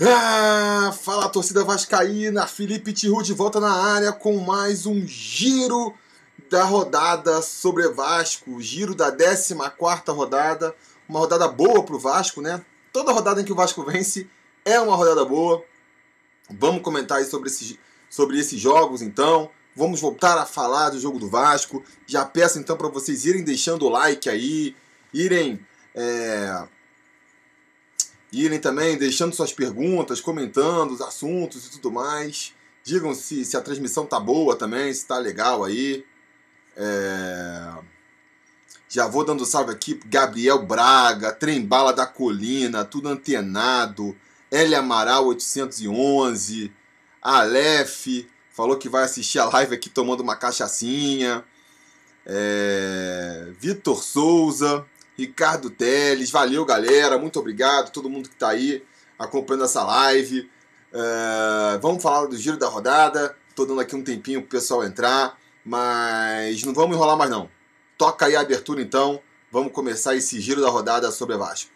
Ah, fala torcida vascaína, Felipe Tiru de volta na área com mais um giro da rodada sobre Vasco, giro da 14 rodada, uma rodada boa pro Vasco, né? Toda rodada em que o Vasco vence é uma rodada boa. Vamos comentar aí sobre, esse, sobre esses jogos então. Vamos voltar a falar do jogo do Vasco. Já peço então para vocês irem deixando o like aí, irem é, irem também deixando suas perguntas, comentando os assuntos e tudo mais. Digam se, se a transmissão tá boa também, se tá legal aí. É... Já vou dando salve aqui Gabriel Braga, Trembala da Colina, tudo antenado. L Amaral 811, Aleph, falou que vai assistir a live aqui tomando uma cachaçinha. É... Vitor Souza, Ricardo Teles, valeu galera, muito obrigado todo mundo que está aí acompanhando essa live. Uh, vamos falar do giro da rodada. Estou dando aqui um tempinho para o pessoal entrar, mas não vamos enrolar mais não. Toca aí a abertura então. Vamos começar esse giro da rodada sobre Vasco.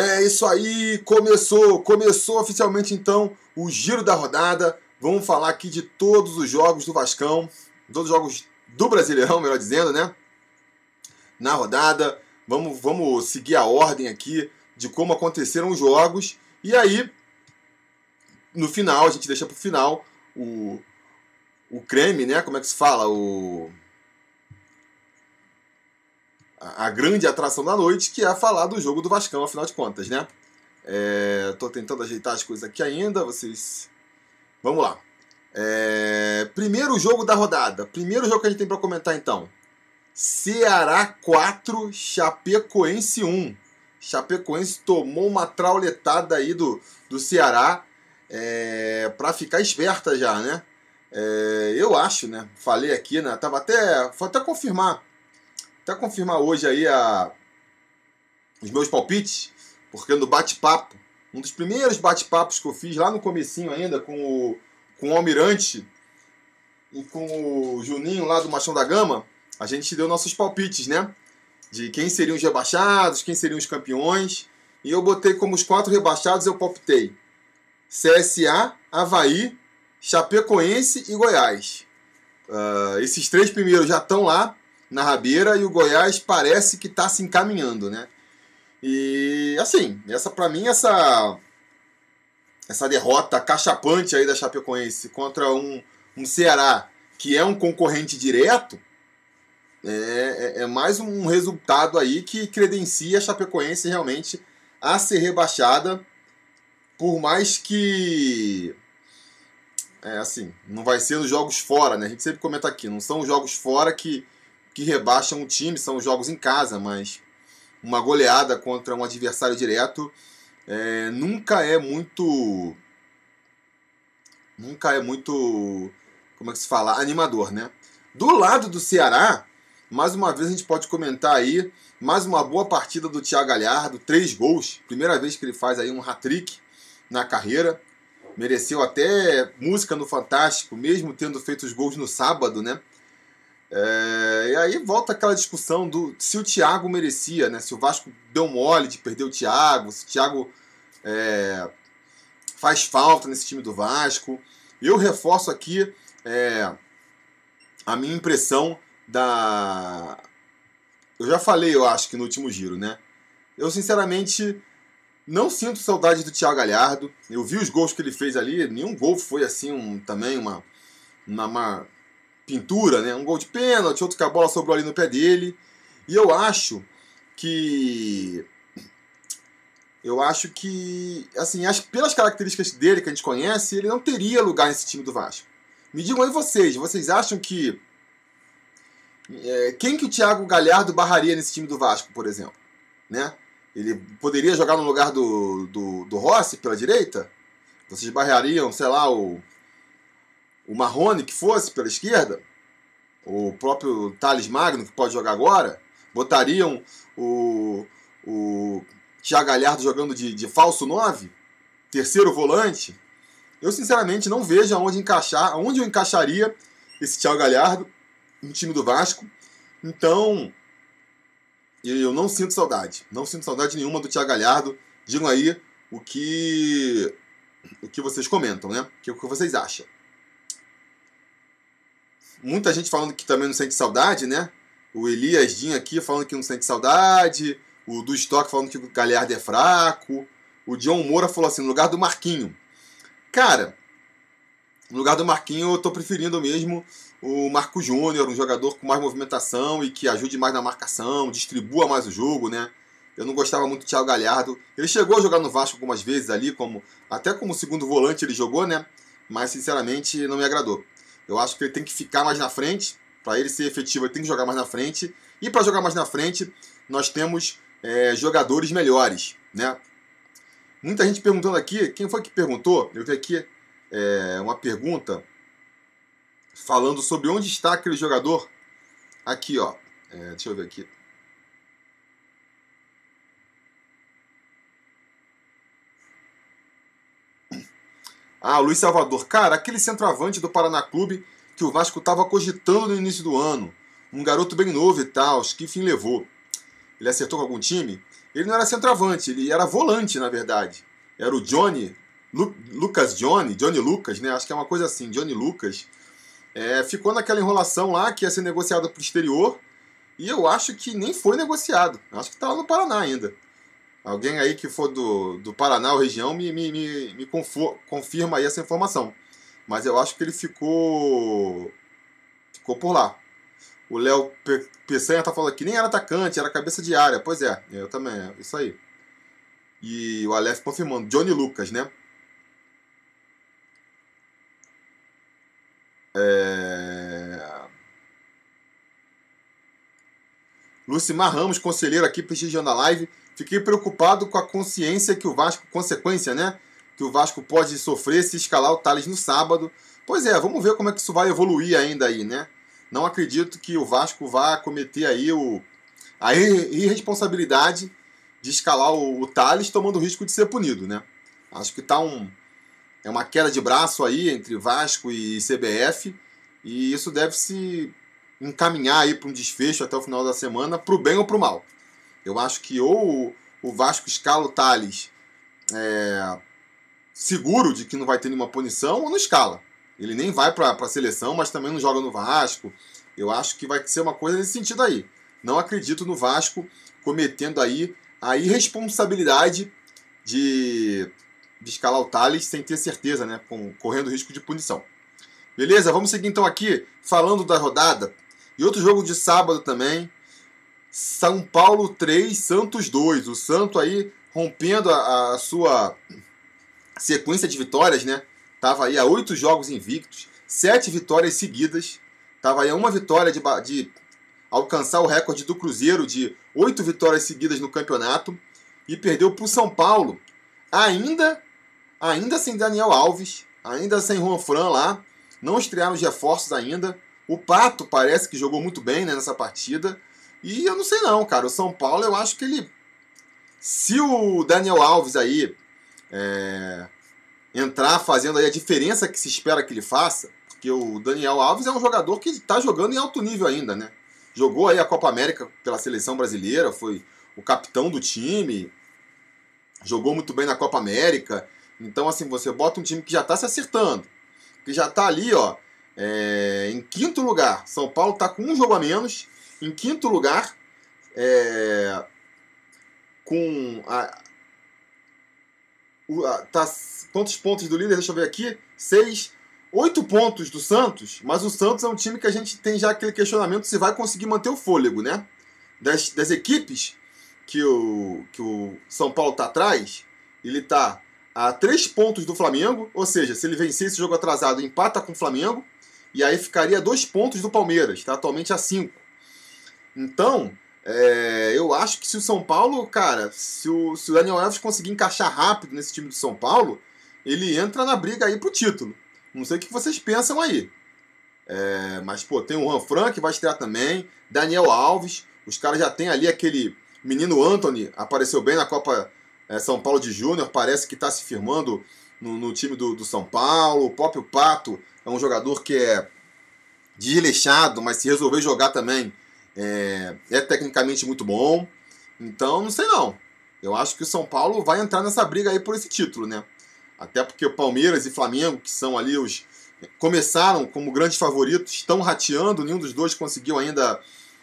É isso aí, começou, começou oficialmente então o giro da rodada. Vamos falar aqui de todos os jogos do Vascão, todos os jogos do Brasileirão, melhor dizendo, né? Na rodada, vamos, vamos seguir a ordem aqui de como aconteceram os jogos. E aí, no final, a gente deixa para o final o, o creme, né? Como é que se fala? O a grande atração da noite, que é falar do jogo do Vascão, afinal de contas, né? É, tô tentando ajeitar as coisas aqui ainda, vocês. Vamos lá. É, primeiro jogo da rodada. Primeiro jogo que a gente tem para comentar então. Ceará 4, Chapecoense 1. Chapecoense tomou uma trauletada aí do, do Ceará é, para ficar esperta já, né? É, eu acho, né? Falei aqui, né? Tava até. Vou até confirmar até confirmar hoje aí a, os meus palpites, porque no bate-papo, um dos primeiros bate-papos que eu fiz lá no comecinho ainda com o, com o Almirante e com o Juninho lá do Machão da Gama, a gente deu nossos palpites, né? De quem seriam os rebaixados, quem seriam os campeões. E eu botei como os quatro rebaixados, eu palpitei CSA, Havaí, Chapecoense e Goiás. Uh, esses três primeiros já estão lá na rabeira e o Goiás parece que está se encaminhando, né? E assim, essa para mim essa essa derrota cachapante aí da Chapecoense contra um, um Ceará que é um concorrente direto é, é, é mais um resultado aí que credencia a Chapecoense realmente a ser rebaixada por mais que é assim, não vai ser nos jogos fora, né? A gente sempre comenta aqui, não são os jogos fora que que rebaixam o time, são os jogos em casa, mas uma goleada contra um adversário direto é, nunca é muito. Nunca é muito. Como é que se fala? Animador, né? Do lado do Ceará, mais uma vez a gente pode comentar aí mais uma boa partida do Thiago Galhardo, três gols, primeira vez que ele faz aí um hat-trick na carreira. Mereceu até música no Fantástico, mesmo tendo feito os gols no sábado, né? É, e aí volta aquela discussão do se o Thiago merecia, né? Se o Vasco deu mole de perder o Thiago, se o Thiago é, faz falta nesse time do Vasco. Eu reforço aqui é, a minha impressão da. Eu já falei, eu acho que no último giro, né? Eu sinceramente não sinto saudade do Thiago Galhardo. Eu vi os gols que ele fez ali, nenhum gol foi assim um, também uma, uma pintura, né? Um gol de pênalti, outro que a bola sobrou ali no pé dele. E eu acho que eu acho que, assim, que pelas características dele que a gente conhece, ele não teria lugar nesse time do Vasco. Me digam aí vocês, vocês acham que é, quem que o Thiago Galhardo barraria nesse time do Vasco, por exemplo? Né? Ele poderia jogar no lugar do, do, do Rossi pela direita? Vocês barrariam, sei lá, o o Marrone que fosse pela esquerda, o próprio Thales Magno, que pode jogar agora, botariam o, o Thiago Galhardo jogando de, de falso 9, terceiro volante. Eu sinceramente não vejo aonde encaixar, aonde eu encaixaria esse Thiago Galhardo no time do Vasco. Então, eu não sinto saudade. Não sinto saudade nenhuma do Thiago Galhardo. Digam aí o que o que vocês comentam, né? O que, o que vocês acham. Muita gente falando que também não sente saudade, né? O Elias Dinho aqui falando que não sente saudade. O do Stock falando que o Galhardo é fraco. O John Moura falou assim, no lugar do Marquinho. Cara, no lugar do Marquinho eu tô preferindo mesmo o Marco Júnior, um jogador com mais movimentação e que ajude mais na marcação, distribua mais o jogo, né? Eu não gostava muito do Thiago Galhardo. Ele chegou a jogar no Vasco algumas vezes ali, como até como segundo volante ele jogou, né? Mas sinceramente não me agradou. Eu acho que ele tem que ficar mais na frente. Para ele ser efetivo, ele tem que jogar mais na frente. E para jogar mais na frente, nós temos é, jogadores melhores, né? Muita gente perguntando aqui, quem foi que perguntou? Eu vi aqui é, uma pergunta falando sobre onde está aquele jogador. Aqui, ó. É, deixa eu ver aqui. Ah, Luiz Salvador. Cara, aquele centroavante do Paraná Clube que o Vasco estava cogitando no início do ano. Um garoto bem novo e tal, que fim levou. Ele acertou com algum time? Ele não era centroavante, ele era volante, na verdade. Era o Johnny, Lu, Lucas Johnny, Johnny Lucas, né? Acho que é uma coisa assim, Johnny Lucas. É, ficou naquela enrolação lá que ia ser negociado para o exterior. E eu acho que nem foi negociado. Acho que está lá no Paraná ainda. Alguém aí que for do, do Paraná ou região me, me, me, me confirma aí essa informação. Mas eu acho que ele ficou. Ficou por lá. O Léo Peçanha tá falando aqui, nem era atacante, era cabeça de área. Pois é, eu também, é isso aí. E o Aleph confirmando, Johnny Lucas, né? É... Lucimar Ramos, conselheiro aqui prestigiando a live. Fiquei preocupado com a consciência que o Vasco, consequência, né? Que o Vasco pode sofrer se escalar o Thales no sábado. Pois é, vamos ver como é que isso vai evoluir ainda aí, né? Não acredito que o Vasco vá cometer aí o, a irresponsabilidade de escalar o, o Thales tomando o risco de ser punido, né? Acho que tá um, é uma queda de braço aí entre Vasco e CBF e isso deve se encaminhar aí para um desfecho até o final da semana, para o bem ou para o mal. Eu acho que ou o Vasco escala o Thales é, seguro de que não vai ter nenhuma punição, ou não escala. Ele nem vai para a seleção, mas também não joga no Vasco. Eu acho que vai ser uma coisa nesse sentido aí. Não acredito no Vasco cometendo aí a irresponsabilidade de, de escalar o Thales sem ter certeza, né? Com, correndo risco de punição. Beleza? Vamos seguir então aqui falando da rodada. E outro jogo de sábado também, são Paulo 3, Santos 2. O Santo aí rompendo a, a sua sequência de vitórias, né? Tava aí a oito jogos invictos, sete vitórias seguidas. Tava aí a uma vitória de, de alcançar o recorde do Cruzeiro de oito vitórias seguidas no campeonato e perdeu para o São Paulo, ainda, ainda sem Daniel Alves, ainda sem Juan Fran lá, não estrearam os reforços ainda. O Pato parece que jogou muito bem né, nessa partida. E eu não sei não, cara. O São Paulo, eu acho que ele. Se o Daniel Alves aí é, entrar fazendo aí a diferença que se espera que ele faça, porque o Daniel Alves é um jogador que está jogando em alto nível ainda, né? Jogou aí a Copa América pela seleção brasileira, foi o capitão do time, jogou muito bem na Copa América. Então, assim, você bota um time que já está se acertando, que já está ali, ó, é, em quinto lugar. São Paulo está com um jogo a menos em quinto lugar, é, com a, a, tá, quantos pontos do líder? Deixa eu ver aqui. Seis, oito pontos do Santos, mas o Santos é um time que a gente tem já aquele questionamento se vai conseguir manter o fôlego, né? Das, das equipes que o, que o São Paulo está atrás, ele está a três pontos do Flamengo, ou seja, se ele vencer esse jogo atrasado, empata com o Flamengo, e aí ficaria dois pontos do Palmeiras, está atualmente a cinco. Então, é, eu acho que se o São Paulo, cara, se o, se o Daniel Alves conseguir encaixar rápido nesse time do São Paulo, ele entra na briga aí pro título. Não sei o que vocês pensam aí. É, mas, pô, tem o Juan Frank que vai estrear também, Daniel Alves, os caras já tem ali aquele menino Anthony, apareceu bem na Copa é, São Paulo de Júnior, parece que está se firmando no, no time do, do, São Paulo. O próprio Pato é um jogador que é desleixado, mas se resolver jogar também é, é tecnicamente muito bom. Então, não sei não. Eu acho que o São Paulo vai entrar nessa briga aí por esse título, né? Até porque o Palmeiras e Flamengo, que são ali os. começaram como grandes favoritos, estão rateando, nenhum dos dois conseguiu ainda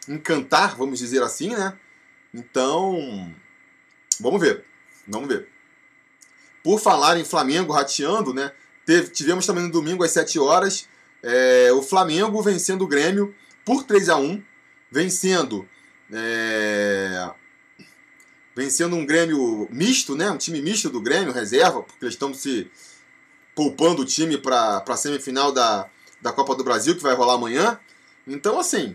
encantar, vamos dizer assim, né? Então, vamos ver. Vamos ver. Por falar em Flamengo rateando, né? Teve, tivemos também no domingo às 7 horas é, o Flamengo vencendo o Grêmio por 3 a 1 vencendo é, vencendo um Grêmio misto, né? Um time misto do Grêmio, reserva, porque eles estão se poupando o time para a semifinal da, da Copa do Brasil, que vai rolar amanhã. Então, assim,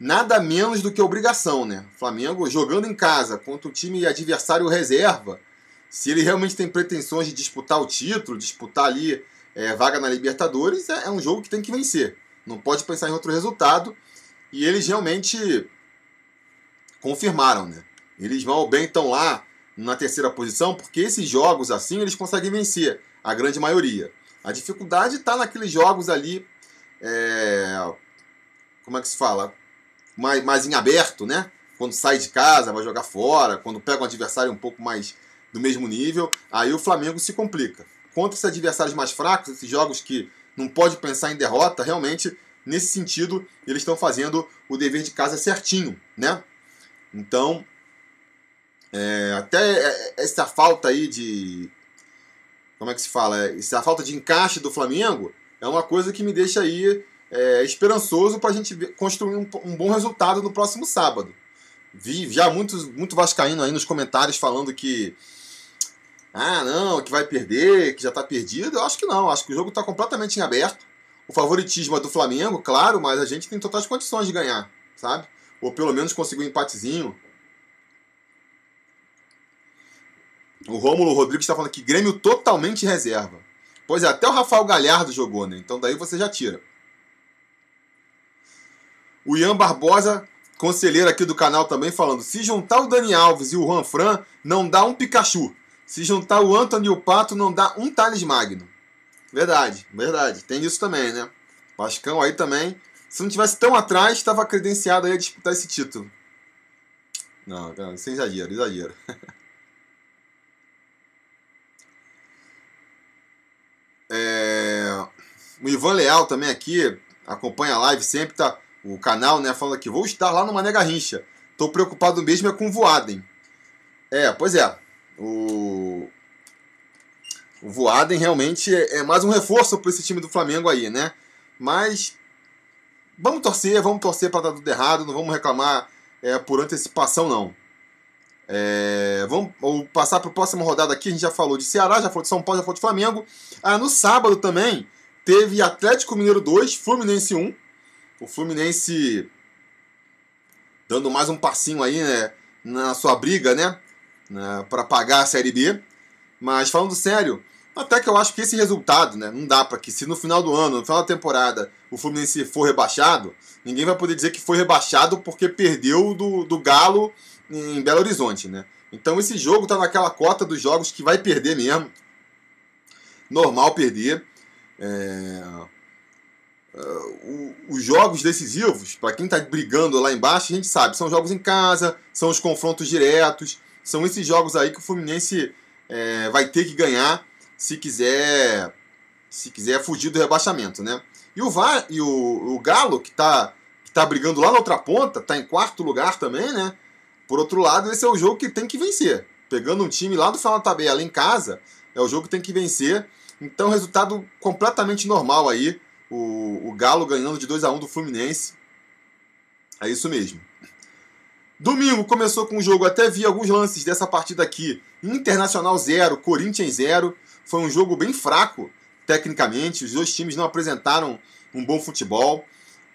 nada menos do que obrigação, né? Flamengo jogando em casa contra o time adversário reserva. Se ele realmente tem pretensões de disputar o título, disputar ali é, vaga na Libertadores, é, é um jogo que tem que vencer. Não pode pensar em outro resultado. E eles realmente confirmaram, né? Eles ou bem estão lá na terceira posição, porque esses jogos assim eles conseguem vencer, a grande maioria. A dificuldade está naqueles jogos ali, é, como é que se fala? Mais, mais em aberto, né? Quando sai de casa, vai jogar fora, quando pega um adversário um pouco mais do mesmo nível, aí o Flamengo se complica. Contra esses adversários mais fracos, esses jogos que não pode pensar em derrota, realmente, nesse sentido, eles estão fazendo o dever de casa certinho, né? Então, é, até essa falta aí de. Como é que se fala? Essa falta de encaixe do Flamengo é uma coisa que me deixa aí é, esperançoso para a gente construir um, um, bom resultado no próximo sábado. Vi já muitos, muito Vascaíno aí nos comentários falando que. Ah, não, que vai perder, que já está perdido. Eu acho que não, acho que o jogo está completamente em aberto. O favoritismo é do Flamengo, claro, mas a gente tem totais condições de ganhar, sabe? Ou pelo menos conseguir um empatezinho. O Rômulo Rodrigues está falando que Grêmio totalmente reserva. Pois é, até o Rafael Galhardo jogou, né? Então daí você já tira. O Ian Barbosa, conselheiro aqui do canal também, falando: se juntar o Dani Alves e o Juan Fran, não dá um Pikachu. Se juntar o Anthony e o Pato, não dá um Thales Magno. Verdade, verdade. Tem isso também, né? Vascão aí também. Se não tivesse tão atrás, estava credenciado aí a disputar esse título. Não, sem exagero, exagero. É... O Ivan Leal também aqui acompanha a live sempre, tá? O canal, né? Falando aqui, vou estar lá no Mané Garrincha. Tô preocupado mesmo é com o Voaden. É, pois é. O, o Voaden realmente é, é mais um reforço para esse time do Flamengo aí, né? Mas vamos torcer, vamos torcer para dar tudo errado, não vamos reclamar é, por antecipação, não. É, vamos, vamos passar para a próxima rodada aqui. A gente já falou de Ceará, já falou de São Paulo, já falou de Flamengo. Ah, no sábado também teve Atlético Mineiro 2, Fluminense 1. O Fluminense dando mais um passinho aí né, na sua briga, né? Né para pagar a Série B. Mas falando sério, até que eu acho que esse resultado, né? Não dá para que se no final do ano, no final da temporada, o Fluminense for rebaixado, ninguém vai poder dizer que foi rebaixado porque perdeu do, do Galo em Belo Horizonte, né? Então esse jogo tá naquela cota dos jogos que vai perder mesmo. Normal perder. É... Uh, os jogos decisivos, para quem está brigando lá embaixo, a gente sabe, são jogos em casa, são os confrontos diretos, são esses jogos aí que o Fluminense é, vai ter que ganhar se quiser se quiser fugir do rebaixamento, né? E o, Va e o, o Galo, que está que tá brigando lá na outra ponta, está em quarto lugar também, né? Por outro lado, esse é o jogo que tem que vencer. Pegando um time lá do final da tabela em casa, é o jogo que tem que vencer. Então, resultado completamente normal aí. O, o Galo ganhando de 2 a 1 do Fluminense. É isso mesmo. Domingo começou com o jogo, até vi alguns lances dessa partida aqui. Internacional 0, Corinthians 0. Foi um jogo bem fraco, tecnicamente. Os dois times não apresentaram um bom futebol.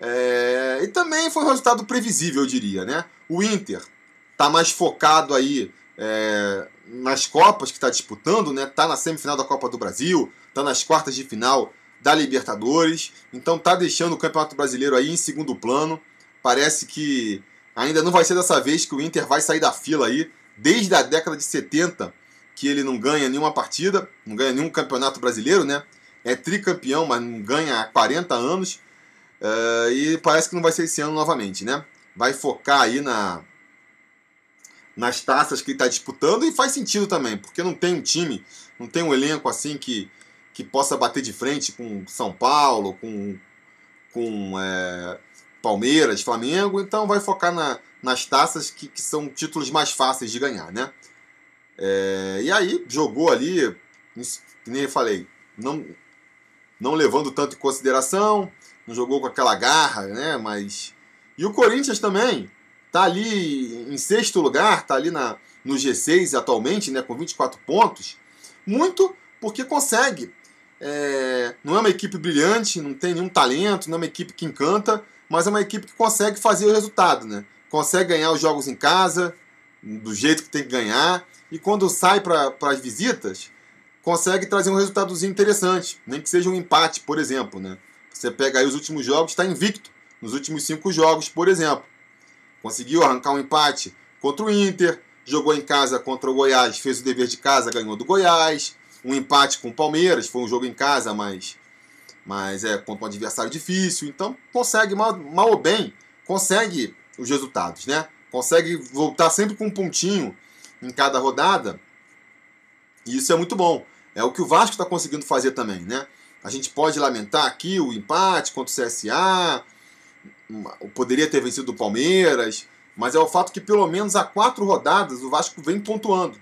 É... E também foi um resultado previsível, eu diria. Né? O Inter tá mais focado aí é, nas Copas que está disputando, né? Tá na semifinal da Copa do Brasil, tá nas quartas de final da Libertadores, então tá deixando o Campeonato Brasileiro aí em segundo plano. Parece que ainda não vai ser dessa vez que o Inter vai sair da fila aí, desde a década de 70 que ele não ganha nenhuma partida, não ganha nenhum campeonato brasileiro, né? É tricampeão, mas não ganha há 40 anos. Uh, e parece que não vai ser esse ano novamente, né? Vai focar aí na, nas taças que ele está disputando e faz sentido também, porque não tem um time, não tem um elenco assim que, que possa bater de frente com São Paulo, com, com é, Palmeiras, Flamengo, então vai focar na, nas taças que, que são títulos mais fáceis de ganhar, né? É, e aí jogou ali, que nem eu falei, não, não levando tanto em consideração, não jogou com aquela garra, né? Mas. E o Corinthians também tá ali em sexto lugar, tá ali na, no G6 atualmente, né? Com 24 pontos. Muito porque consegue. É, não é uma equipe brilhante, não tem nenhum talento, não é uma equipe que encanta, mas é uma equipe que consegue fazer o resultado, né? Consegue ganhar os jogos em casa, do jeito que tem que ganhar, e quando sai para as visitas, consegue trazer um resultadozinho interessante, nem que seja um empate, por exemplo, né? Você pega aí os últimos jogos, está invicto nos últimos cinco jogos, por exemplo. Conseguiu arrancar um empate contra o Inter, jogou em casa contra o Goiás, fez o dever de casa, ganhou do Goiás. Um empate com o Palmeiras, foi um jogo em casa, mas, mas é contra um adversário difícil. Então consegue, mal, mal ou bem, consegue os resultados, né? Consegue voltar sempre com um pontinho em cada rodada. E isso é muito bom. É o que o Vasco está conseguindo fazer também, né? A gente pode lamentar aqui o empate contra o CSA, poderia ter vencido o Palmeiras, mas é o fato que pelo menos há quatro rodadas o Vasco vem pontuando.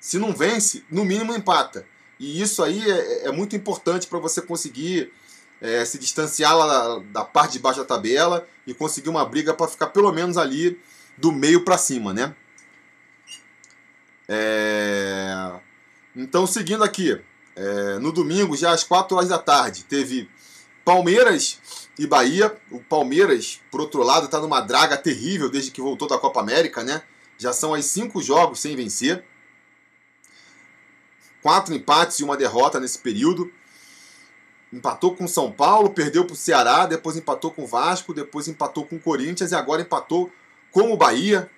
Se não vence, no mínimo empata. E isso aí é, é muito importante para você conseguir é, se distanciar da, da, parte de baixo da tabela e conseguir uma briga para ficar pelo menos ali do meio para cima, né? É... Então, seguindo aqui, é, no domingo, já às 4 horas da tarde, teve Palmeiras e Bahia. O Palmeiras, por outro lado, está numa draga terrível desde que voltou da Copa América, né? Já são aí cinco jogos sem vencer. Quatro empates e uma derrota nesse período. Empatou com São Paulo, perdeu para o Ceará, depois empatou com o Vasco, depois empatou com o Corinthians e agora empatou com o Bahia.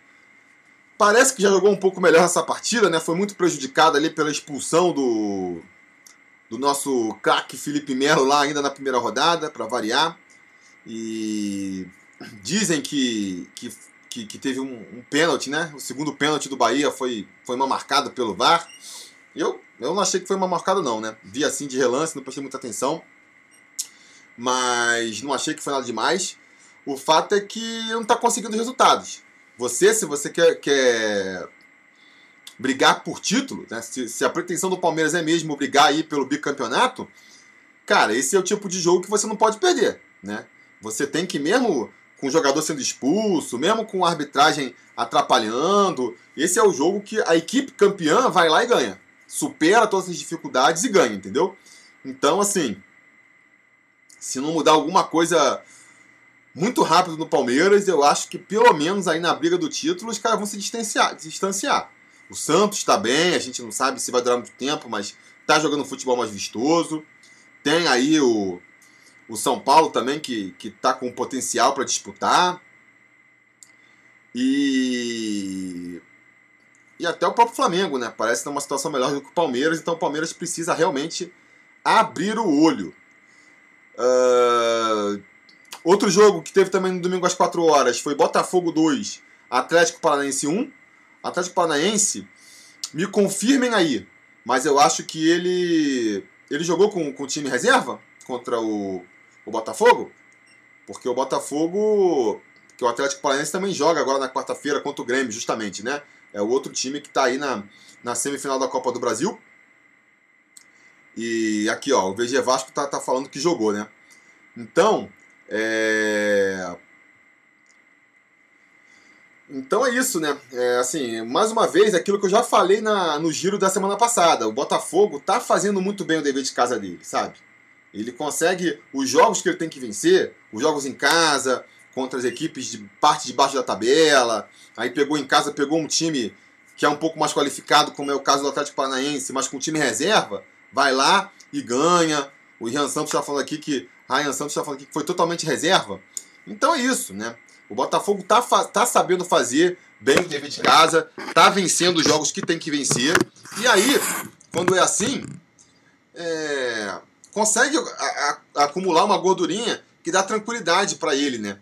Parece que já jogou um pouco melhor essa partida, né? Foi muito prejudicado ali pela expulsão do, do nosso craque Felipe Melo lá ainda na primeira rodada, para variar. E dizem que, que, que, que teve um, um, pênalti, né? O segundo pênalti do Bahia foi, foi uma marcada pelo VAR. Eu, eu não achei que foi uma marcada, não, né? Vi assim de relance, não prestei muita atenção. Mas não achei que foi nada demais. O fato é que não está conseguindo resultados. Você, se você quer, quer brigar por título, né? se, se, a pretensão do Palmeiras é mesmo brigar aí pelo bicampeonato, cara, esse é o tipo de jogo que você não pode perder, né? Você tem que, mesmo com o jogador sendo expulso, mesmo com a arbitragem atrapalhando, esse é o jogo que a equipe campeã vai lá e ganha. Supera todas as dificuldades e ganha, entendeu? Então, assim, se não mudar alguma coisa muito rápido no Palmeiras. Eu acho que pelo menos aí na briga do título os caras vão se distanciar. distanciar. O Santos está bem, a gente não sabe se vai durar muito tempo, mas está jogando futebol mais vistoso. Tem aí o, o São Paulo também, que, que tá com potencial para disputar. E. E até o próprio Flamengo, né? Parece ter uma situação melhor do que o Palmeiras, então o Palmeiras precisa realmente abrir o olho. Uh, Outro jogo que teve também no domingo às 4 horas foi Botafogo 2, Atlético Paranaense 1. Atlético Paranaense, me confirmem aí, mas eu acho que ele ele jogou com, com o time reserva contra o, o Botafogo, porque o Botafogo, que o Atlético Paranaense também joga agora na quarta-feira contra o Grêmio, justamente, né? É o outro time que está aí na, na semifinal da Copa do Brasil. E aqui, ó, o VG Vasco tá, tá falando que jogou, né? Então, é... Então é isso, né? É, assim, mais uma vez, aquilo que eu já falei na, no giro da semana passada. O Botafogo tá fazendo muito bem o dever de casa dele, sabe? Ele consegue os jogos que ele tem que vencer, os jogos em casa, contra as equipes de parte de baixo da tabela. Aí pegou em casa, pegou um time que é um pouco mais qualificado, como é o caso do Atlético Paranaense, mas com time reserva, vai lá e ganha. O Ian Santos está falando aqui que Ryan Santos está falando aqui que foi totalmente reserva. Então é isso, né? O Botafogo tá, tá sabendo fazer bem o dever de casa, tá vencendo os jogos que tem que vencer. E aí, quando é assim, é, consegue a, a, acumular uma gordurinha que dá tranquilidade para ele, né?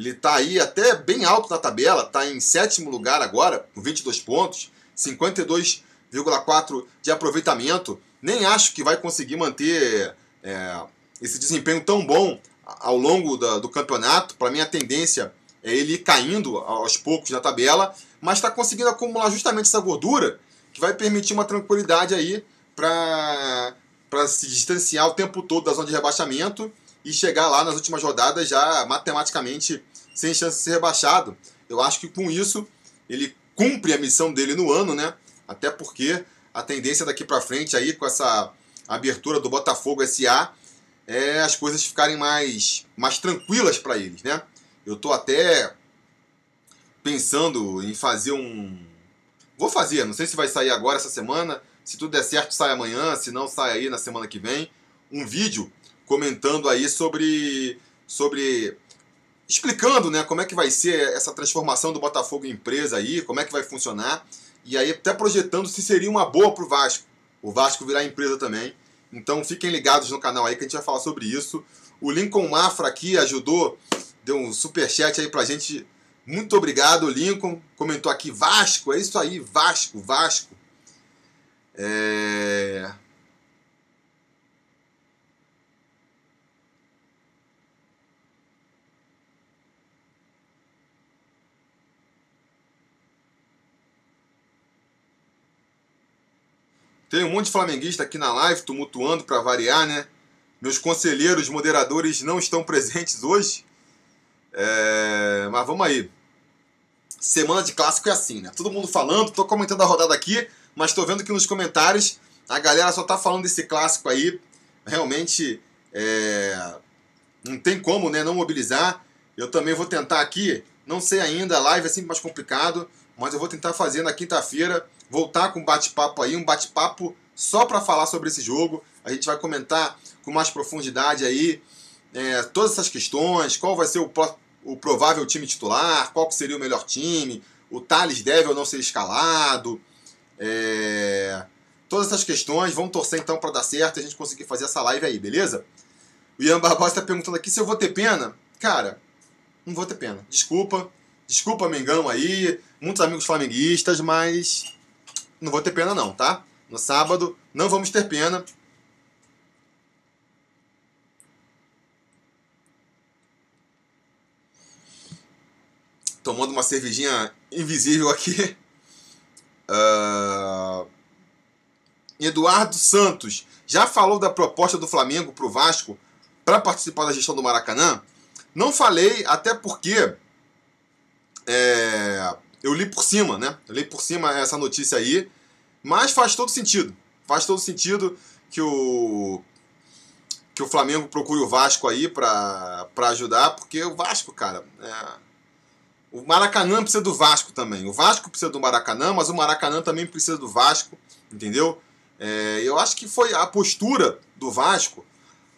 Ele está aí até bem alto na tabela, está em sétimo lugar agora, com 22 pontos, 52,4 de aproveitamento. Nem acho que vai conseguir manter é, esse desempenho tão bom ao longo da, do campeonato. Para mim, a tendência é ele ir caindo aos poucos na tabela, mas está conseguindo acumular justamente essa gordura que vai permitir uma tranquilidade aí para se distanciar o tempo todo da zona de rebaixamento e chegar lá nas últimas rodadas já matematicamente sem chance de ser rebaixado. Eu acho que com isso ele cumpre a missão dele no ano, né? Até porque a tendência daqui para frente aí com essa abertura do Botafogo SA é as coisas ficarem mais mais tranquilas para eles, né? Eu tô até pensando em fazer um vou fazer, não sei se vai sair agora essa semana, se tudo der certo sai amanhã, se não sai aí na semana que vem, um vídeo comentando aí sobre sobre explicando, né, como é que vai ser essa transformação do Botafogo em empresa aí, como é que vai funcionar e aí até projetando se seria uma boa para o Vasco, o Vasco virar empresa também. Então fiquem ligados no canal aí que a gente vai falar sobre isso. O Lincoln Mafra aqui ajudou, deu um super chat aí pra gente. Muito obrigado, Lincoln. Comentou aqui Vasco, é isso aí, Vasco, Vasco. É... Tem um monte de flamenguista aqui na live, tumultuando para variar, né? Meus conselheiros, moderadores não estão presentes hoje. É... Mas vamos aí. Semana de clássico é assim, né? Todo mundo falando, tô comentando a rodada aqui, mas tô vendo que nos comentários a galera só tá falando desse clássico aí. Realmente é... não tem como né, não mobilizar. Eu também vou tentar aqui, não sei ainda, a live é sempre mais complicado, mas eu vou tentar fazer na quinta-feira voltar com um bate-papo aí, um bate-papo só para falar sobre esse jogo. A gente vai comentar com mais profundidade aí é, todas essas questões, qual vai ser o, o provável time titular, qual seria o melhor time, o Thales deve ou não ser escalado. É, todas essas questões, vamos torcer então para dar certo e a gente conseguir fazer essa live aí, beleza? O Ian Barbosa está perguntando aqui se eu vou ter pena. Cara, não vou ter pena. Desculpa. Desculpa, Mengão aí. Muitos amigos flamenguistas, mas não vou ter pena não, tá? No sábado não vamos ter pena. Tomando uma cervejinha invisível aqui. Uh... Eduardo Santos já falou da proposta do Flamengo para o Vasco para participar da gestão do Maracanã? Não falei, até porque é, eu li por cima, né? Eu li por cima essa notícia aí, mas faz todo sentido. Faz todo sentido que o que o Flamengo procure o Vasco aí para ajudar, porque o Vasco, cara, é... o Maracanã precisa do Vasco também. O Vasco precisa do Maracanã, mas o Maracanã também precisa do Vasco, entendeu? É, eu acho que foi a postura do Vasco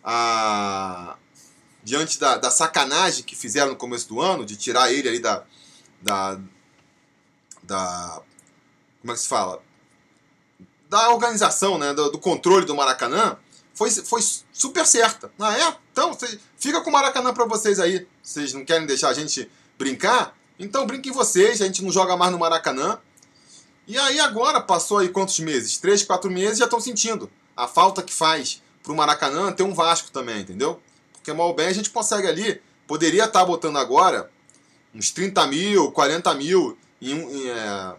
a, diante da, da sacanagem que fizeram no começo do ano, de tirar ele ali da, da, da como é que se fala? Da organização, né, do, do controle do Maracanã, foi, foi super certa. Ah, é? Então, cê, fica com o Maracanã para vocês aí. Vocês não querem deixar a gente brincar? Então brinquem vocês, a gente não joga mais no Maracanã. E aí agora, passou aí quantos meses? Três, quatro meses, já estão sentindo a falta que faz pro Maracanã ter um Vasco também, entendeu? Porque mal bem a gente consegue ali, poderia estar tá botando agora uns 30 mil, 40 mil em, em, é,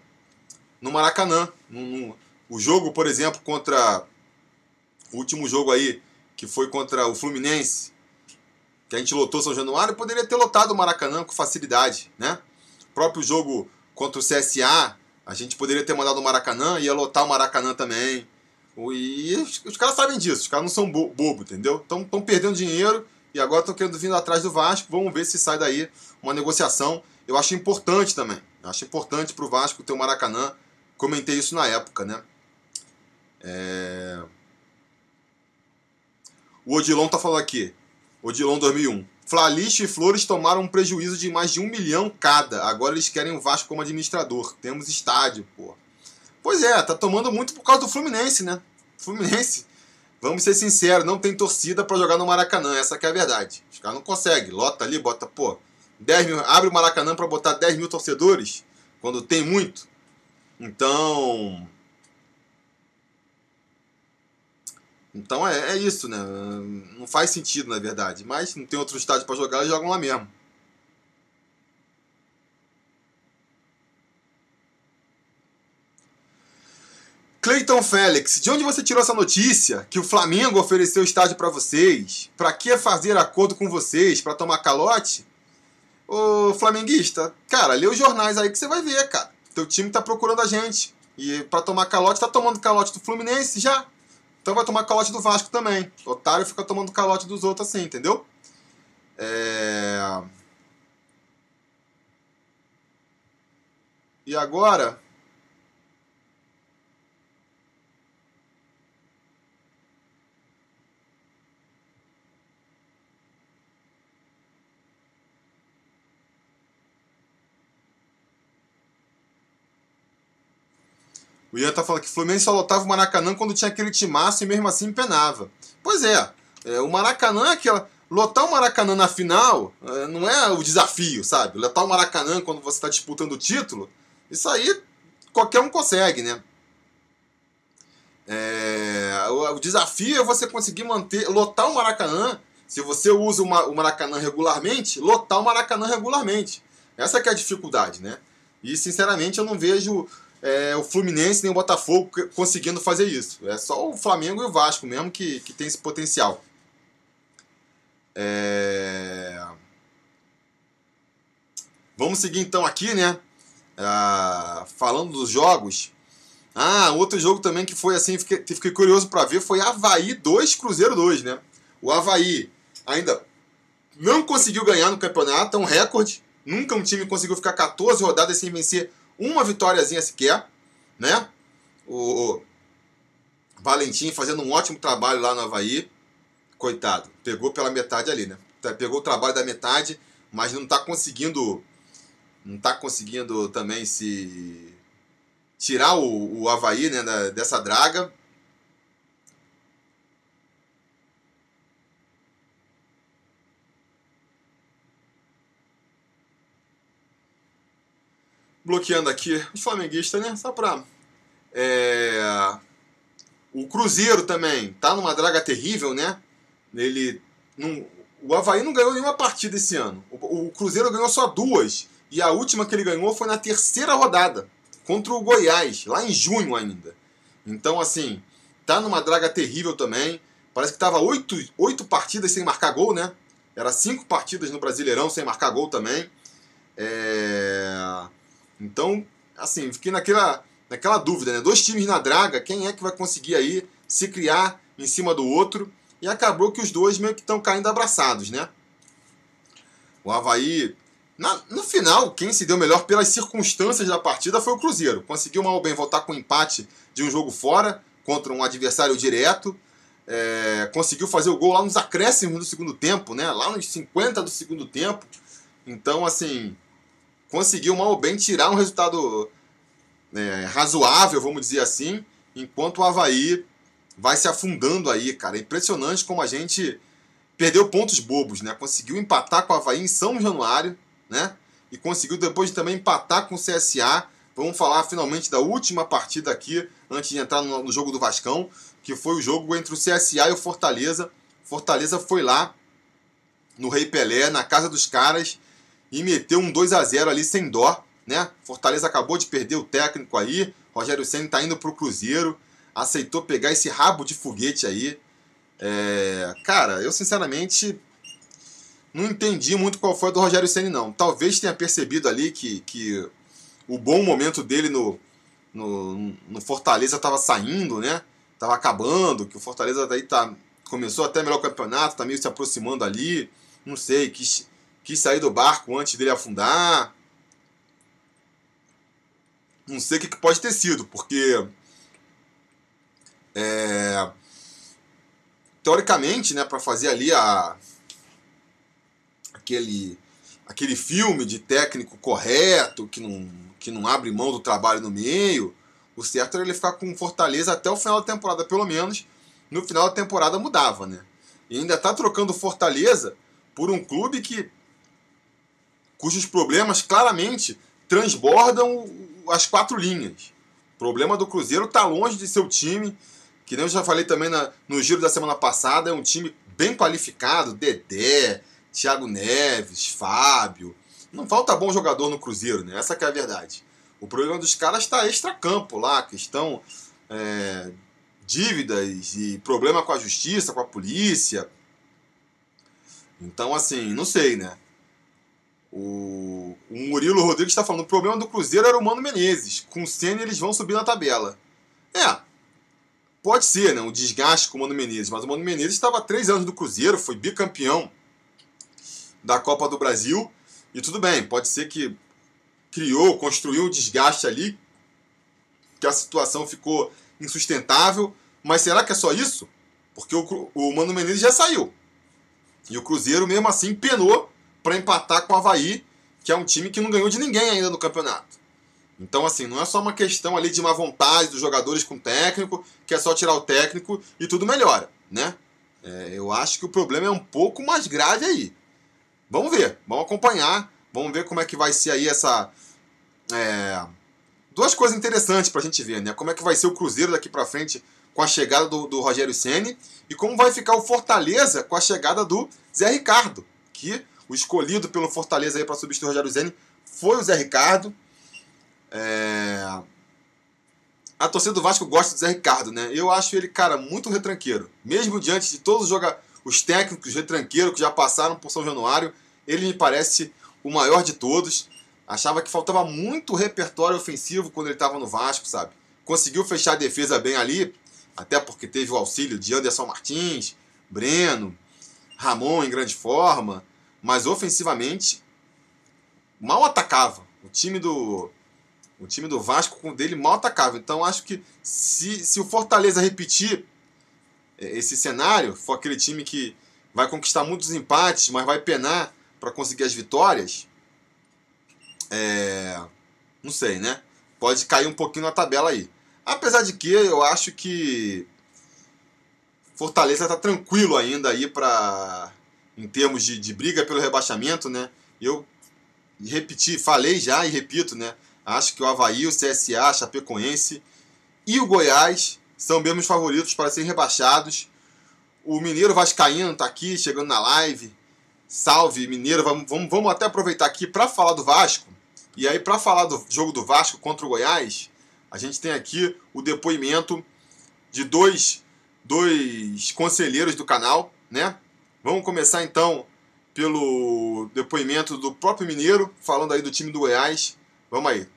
no Maracanã. No, o jogo, por exemplo, contra. O último jogo aí, que foi contra o Fluminense, que a gente lotou São Januário, poderia ter lotado o Maracanã com facilidade, né? O próprio jogo contra o CSA, a gente poderia ter mandado o Maracanã, ia lotar o Maracanã também. E os, os caras sabem disso, os caras não são bo bobo, entendeu? Estão perdendo dinheiro e agora estão querendo vir atrás do Vasco. Vamos ver se sai daí uma negociação. Eu acho importante também. Eu acho importante para o Vasco ter o Maracanã. Comentei isso na época, né? É... O Odilon tá falando aqui. Odilon 2001. Flalixo e Flores tomaram um prejuízo de mais de um milhão cada. Agora eles querem o Vasco como administrador. Temos estádio, pô. Pois é, tá tomando muito por causa do Fluminense, né? Fluminense vamos ser sinceros, não tem torcida para jogar no Maracanã, essa é a verdade. Os caras não conseguem, lota ali, bota, pô, 10 mil, abre o Maracanã para botar 10 mil torcedores, quando tem muito. Então. Então é, é isso, né? Não faz sentido, na verdade. Mas não tem outro estádio para jogar, eles jogam lá mesmo. Cleiton Félix, de onde você tirou essa notícia que o Flamengo ofereceu estádio para vocês? Para que fazer acordo com vocês? Para tomar calote? Ô flamenguista, cara, lê os jornais aí que você vai ver, cara. Teu time tá procurando a gente. E para tomar calote, tá tomando calote do Fluminense já. Então vai tomar calote do Vasco também. O otário fica tomando calote dos outros assim, entendeu? É... E agora, O Ian tá falando que o Fluminense só lotava o Maracanã quando tinha aquele timaço e mesmo assim empenava. Pois é, é o Maracanã é aquela. Lotar o Maracanã na final é, não é o desafio, sabe? Lotar o Maracanã quando você está disputando o título, isso aí qualquer um consegue, né? É, o, o, desafio é você conseguir manter, lotar o Maracanã. Se você usa o Maracanã regularmente, lotar o Maracanã regularmente. Essa é a dificuldade, né? E sinceramente eu não vejo é, o Fluminense nem o Botafogo conseguindo fazer isso. É só o Flamengo e o Vasco mesmo que, que tem esse potencial. É... Vamos seguir então aqui, né? Ah, falando dos jogos. Ah, outro jogo também que foi assim, fiquei, fiquei curioso para ver, foi Havaí 2, Cruzeiro 2, né? O Havaí ainda não conseguiu ganhar no campeonato, é um recorde. Nunca um time conseguiu ficar 14 rodadas sem vencer uma vitóriazinha sequer, né? O, Valentim fazendo um ótimo trabalho lá no Havaí. Coitado, pegou pela metade ali, né? Tá, pegou o trabalho da metade, mas não está conseguindo. Não está conseguindo também se tirar o, o Havaí né, dessa draga. Bloqueando aqui os flamenguistas, né? Só pra. É... O Cruzeiro também tá numa draga terrível, né? Ele. Não... O Havaí não ganhou nenhuma partida esse ano. O, Cruzeiro ganhou só duas. E a última que ele ganhou foi na terceira rodada. Contra o Goiás, lá em junho ainda. Então, assim, tá numa draga terrível também. Parece que tava oito, oito partidas sem marcar gol, né? Era cinco partidas no Brasileirão sem marcar gol também. É... Então, assim, fiquei naquela, naquela dúvida, né? Dois times na draga, quem é que vai conseguir aí se criar em cima do outro? E acabou que os dois meio que estão caindo abraçados, né? O Havaí, na, no final, quem se deu melhor pelas circunstâncias da partida foi o Cruzeiro. Conseguiu mal bem voltar com um empate de um jogo fora contra um adversário direto. É, conseguiu fazer o gol lá nos acréscimos do segundo tempo, né? Lá nos 50 do segundo tempo. Então, assim, conseguiu mal ou bem tirar um resultado é, razoável, vamos dizer assim, enquanto o Havaí vai se afundando aí, cara. Impressionante como a gente perdeu pontos bobos, né? Conseguiu empatar com o Havaí em São Januário, né? E conseguiu depois também empatar com o CSA. Vamos falar finalmente da última partida aqui, antes de entrar no, no jogo do Vascão, que foi o jogo entre o CSA e o Fortaleza. Fortaleza foi lá no Rei Pelé, na casa dos caras, e meteu um 2 a 0 ali sem dó, né? Fortaleza acabou de perder o técnico aí, Rogério Senna está indo para o Cruzeiro, aceitou pegar esse rabo de foguete aí. É... Cara, eu sinceramente não entendi muito qual foi do Rogério Senna não. Talvez tenha percebido ali que, que o bom momento dele no, no, no Fortaleza estava saindo, né? Tava acabando, que o Fortaleza daí tá, começou até melhor o campeonato, tá meio se aproximando ali. Não sei, quis, quis sair do barco antes dele afundar. Não sei o que, pode ter sido, porque. É, teoricamente, né, para fazer ali a, aquele, aquele filme de técnico correto, que não, que não abre mão do trabalho no meio, o certo era ele ficar com Fortaleza até o final da temporada, pelo menos, no final da temporada mudava, né? E ainda está trocando Fortaleza por um clube que cujos problemas claramente transbordam as quatro linhas. O problema do Cruzeiro está longe de ser o time, que nem eu já falei também na, no giro da semana passada, é um time bem qualificado, Dedé, Thiago Neves, Fábio. Não falta bom jogador no Cruzeiro, né? Essa é a verdade. O problema dos caras está extra-campo lá, questão é, dívidas e problema com a justiça, com a polícia. Então, assim, não sei, né? O, o Murilo Rodrigues está falando: o problema do Cruzeiro era o Mano Menezes. Com o Senna eles vão subir na tabela. É, pode ser, né? Um desgaste com o Mano Menezes. Mas o Mano Menezes estava há três anos do Cruzeiro, foi bicampeão da Copa do Brasil. E tudo bem, pode ser que criou, construiu um desgaste ali, que a situação ficou insustentável. Mas será que é só isso? Porque o, o Mano Menezes já saiu. E o Cruzeiro, mesmo assim, penou para empatar com o Havaí, que é um time que não ganhou de ninguém ainda no campeonato. Então, assim, não é só uma questão ali de má vontade dos jogadores com o técnico, que é só tirar o técnico e tudo melhora, né? É, eu acho que o problema é um pouco mais grave aí. Vamos ver, vamos acompanhar, vamos ver como é que vai ser aí essa. É, duas coisas interessantes para a gente ver, né? Como é que vai ser o Cruzeiro daqui para frente com a chegada do, do Rogério Ceni e como vai ficar o Fortaleza com a chegada do Zé Ricardo, que o escolhido pelo Fortaleza para substituir o Rogério foi o Zé Ricardo. É... A torcida do Vasco gosta do Zé Ricardo, né? Eu acho ele, cara, muito retranqueiro. Mesmo diante de todos os, joga... os técnicos retranqueiros que já passaram por São Januário, ele me parece o maior de todos. Achava que faltava muito repertório ofensivo quando ele estava no Vasco, sabe? Conseguiu fechar a defesa bem ali, até porque teve o auxílio de Anderson Martins, Breno, Ramon em grande forma, mas ofensivamente mal atacava. O time do o time do Vasco com dele mal atacava. Então acho que se, se o Fortaleza repetir é, esse cenário, for aquele time que vai conquistar muitos empates, mas vai penar para conseguir as vitórias, é, não sei, né? Pode cair um pouquinho na tabela aí. Apesar de que eu acho que Fortaleza está tranquilo ainda aí para em termos de, de briga pelo rebaixamento, né? Eu repeti, falei já e repito, né? Acho que o Havaí, o CSA, a Chapecoense e o Goiás são mesmo os favoritos para serem rebaixados. O Mineiro Vascaíno está aqui, chegando na live. Salve, Mineiro. Vamos, vamos, vamos até aproveitar aqui para falar do Vasco. E aí, para falar do jogo do Vasco contra o Goiás, a gente tem aqui o depoimento de dois, dois conselheiros do canal, né? Vamos começar então pelo depoimento do próprio Mineiro, falando aí do time do Goiás. Vamos aí.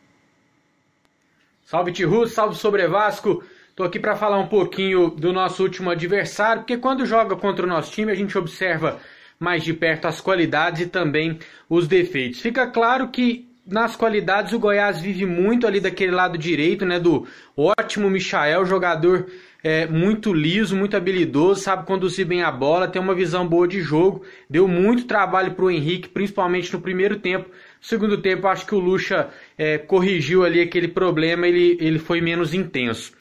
Salve Tihu, salve sobre Vasco. Tô aqui para falar um pouquinho do nosso último adversário, porque quando joga contra o nosso time, a gente observa mais de perto as qualidades e também os defeitos. Fica claro que nas qualidades o Goiás vive muito ali daquele lado direito, né, do ótimo Michael, jogador é, muito liso, muito habilidoso, sabe conduzir bem a bola, tem uma visão boa de jogo. Deu muito trabalho para o Henrique, principalmente no primeiro tempo. No segundo tempo, acho que o Lucha é, corrigiu ali aquele problema, ele, ele foi menos intenso.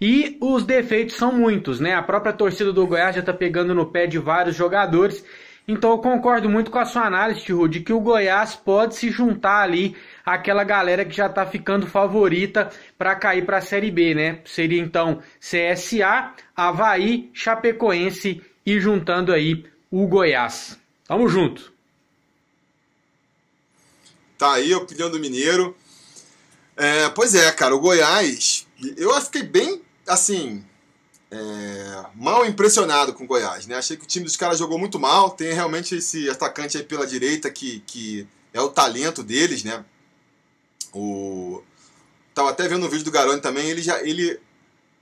E os defeitos são muitos, né? A própria torcida do Goiás já está pegando no pé de vários jogadores. Então eu concordo muito com a sua análise, Tio, de que o Goiás pode se juntar ali aquela galera que já está ficando favorita para cair para a Série B, né? Seria então CSA, Havaí, Chapecoense e juntando aí o Goiás. Tamo junto. Tá aí a opinião do Mineiro. É, pois é, cara, o Goiás, eu fiquei bem, assim, é, mal impressionado com o Goiás, né? Achei que o time dos caras jogou muito mal. Tem realmente esse atacante aí pela direita que, que é o talento deles, né? O tava até vendo o vídeo do Garoni também, ele já ele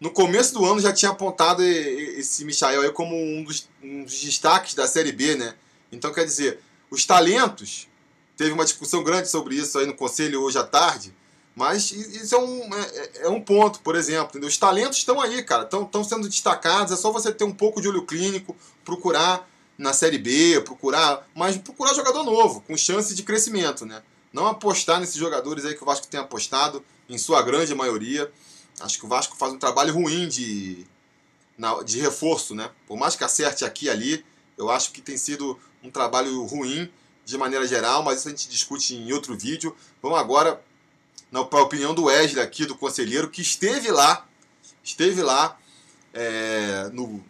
no começo do ano já tinha apontado esse Michael aí como um dos, um dos destaques da Série B, né? Então quer dizer, os talentos teve uma discussão grande sobre isso aí no conselho hoje à tarde, mas isso é um, é, é um ponto, por exemplo. Entendeu? Os talentos estão aí, cara, estão sendo destacados. É só você ter um pouco de olho clínico, procurar na Série B, procurar, mas procurar jogador novo, com chance de crescimento, né? Não apostar nesses jogadores aí que o Vasco tem apostado, em sua grande maioria. Acho que o Vasco faz um trabalho ruim de de reforço, né? Por mais que acerte aqui e ali, eu acho que tem sido um trabalho ruim de maneira geral, mas isso a gente discute em outro vídeo. Vamos agora para a opinião do Wesley aqui, do conselheiro, que esteve lá, esteve lá é, no,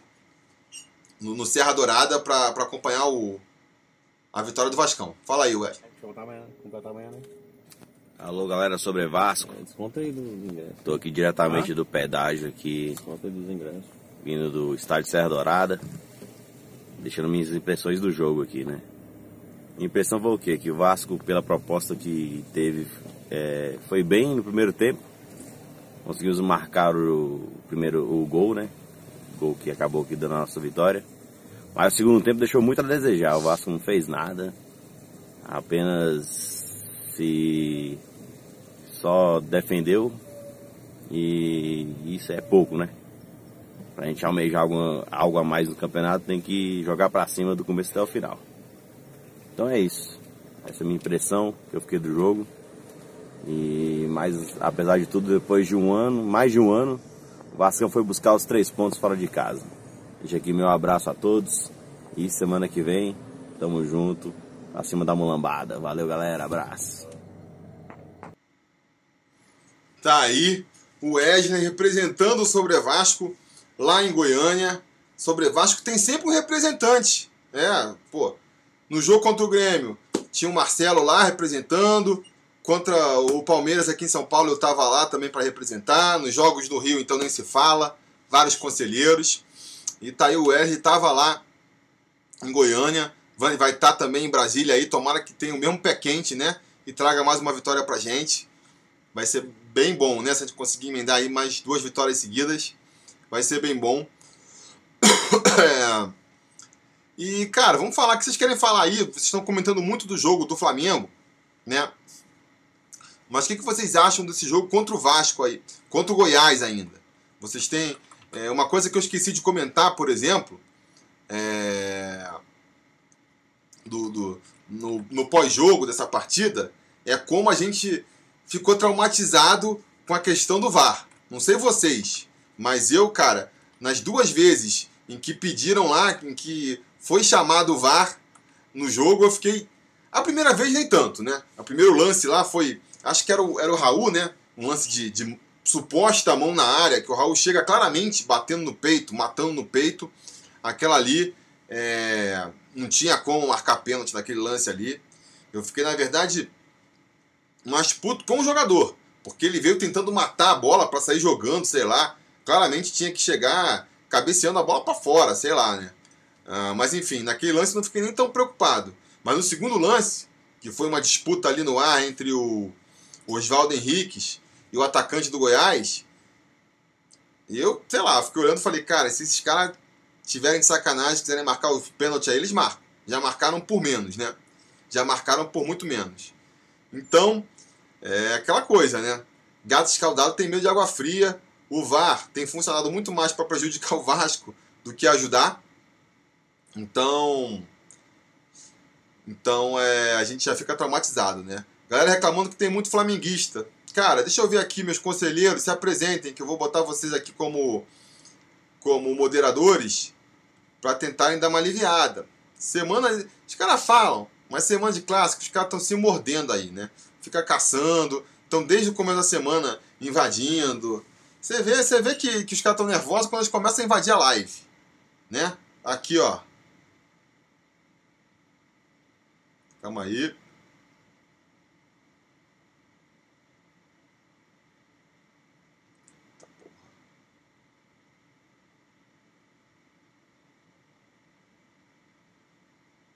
no, no, Serra Dourada para acompanhar o, a vitória do Vascão. Fala aí, Wesley. Alô, galera, sobre Vasco. Desconta aí dos ingressos. Tô aqui diretamente ah? do pedágio aqui. Desconta aí dos ingressos. Vindo do estádio Serra Dourada. Deixando minhas impressões do jogo aqui, né? Minha impressão foi o quê? Que o Vasco, pela proposta que teve, é, foi bem no primeiro tempo. Conseguimos marcar o primeiro o gol, né? O gol que acabou aqui dando a nossa vitória. Mas o segundo tempo deixou muito a desejar. O Vasco não fez nada. Apenas se só defendeu. E isso é pouco, né? Pra gente almejar algo, algo a mais no campeonato, tem que jogar para cima do começo até o final. Então é isso. Essa é a minha impressão que eu fiquei do jogo. E mais, apesar de tudo, depois de um ano, mais de um ano, o Vasco foi buscar os três pontos fora de casa. Deixa aqui meu abraço a todos. E semana que vem, tamo junto, acima da mulambada. Valeu, galera. Abraço. Tá aí o Wesley representando o Sobre Vasco lá em Goiânia. Sobre Vasco tem sempre um representante. É, pô. No jogo contra o Grêmio, tinha o Marcelo lá representando. Contra o Palmeiras aqui em São Paulo, eu estava lá também para representar. Nos jogos do Rio, então nem se fala. Vários conselheiros. E tá aí o Wesley, estava lá em Goiânia. Vai estar tá também em Brasília aí. Tomara que tenha o mesmo pé quente, né? E traga mais uma vitória pra gente. Vai ser bem bom, né? Se a gente conseguir emendar aí mais duas vitórias seguidas, vai ser bem bom. é. E, cara, vamos falar o que vocês querem falar aí. Vocês estão comentando muito do jogo do Flamengo, né? Mas o que, que vocês acham desse jogo contra o Vasco aí? Contra o Goiás ainda? Vocês têm. É, uma coisa que eu esqueci de comentar, por exemplo, é, do, do, no, no pós-jogo dessa partida, é como a gente ficou traumatizado com a questão do VAR. Não sei vocês, mas eu, cara, nas duas vezes em que pediram lá, em que foi chamado o VAR no jogo, eu fiquei. A primeira vez nem tanto, né? O primeiro lance lá foi. Acho que era o, era o Raul, né? Um lance de, de suposta mão na área, que o Raul chega claramente batendo no peito, matando no peito. Aquela ali. É, não tinha como marcar pênalti naquele lance ali. Eu fiquei, na verdade, mais puto com o jogador. Porque ele veio tentando matar a bola para sair jogando, sei lá. Claramente tinha que chegar cabeceando a bola para fora, sei lá, né? Ah, mas enfim, naquele lance não fiquei nem tão preocupado. Mas no segundo lance, que foi uma disputa ali no ar entre o, Oswaldo Henriques e o atacante do Goiás, eu, sei lá, fiquei olhando e falei, cara, se esses caras tiverem de sacanagem, quiserem marcar o pênalti aí, eles marcam. Já marcaram por menos, né? Já marcaram por muito menos. Então, é aquela coisa, né? Gato escaldado tem medo de água fria. O VAR tem funcionado muito mais para prejudicar o Vasco do que ajudar. Então, então é, a gente já fica traumatizado, né? Galera reclamando que tem muito flamenguista. Cara, deixa eu ver aqui meus conselheiros, se apresentem, que eu vou botar vocês aqui como como moderadores para tentarem dar uma aliviada. Semana, os caras falam, mas semana de clássico, os caras estão se mordendo aí, né? Fica caçando, estão desde o começo da semana invadindo. Você vê, você vê que, que os caras estão nervosos quando eles começam a invadir a live, né? Aqui, ó. Calma aí.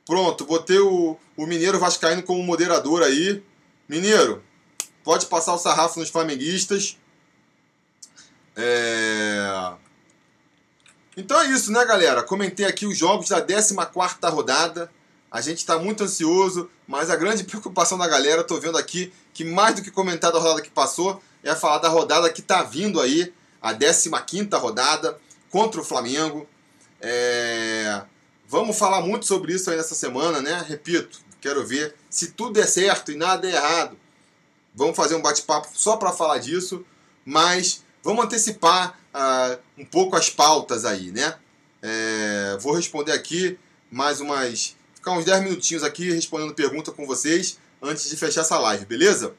Pronto, botei o, o Mineiro Vascaíno como moderador aí. Mineiro, pode passar o sarrafo nos flamenguistas. É... Então é isso, né, galera? Comentei aqui os jogos da 14 rodada. A gente está muito ansioso, mas a grande preocupação da galera, tô vendo aqui que mais do que comentar da rodada que passou, é falar da rodada que está vindo aí, a 15 rodada, contra o Flamengo. É... Vamos falar muito sobre isso aí nessa semana, né? Repito, quero ver se tudo é certo e nada é errado. Vamos fazer um bate-papo só para falar disso, mas Vamos antecipar uh, um pouco as pautas aí, né? É, vou responder aqui mais umas. ficar uns 10 minutinhos aqui respondendo pergunta com vocês antes de fechar essa live, beleza?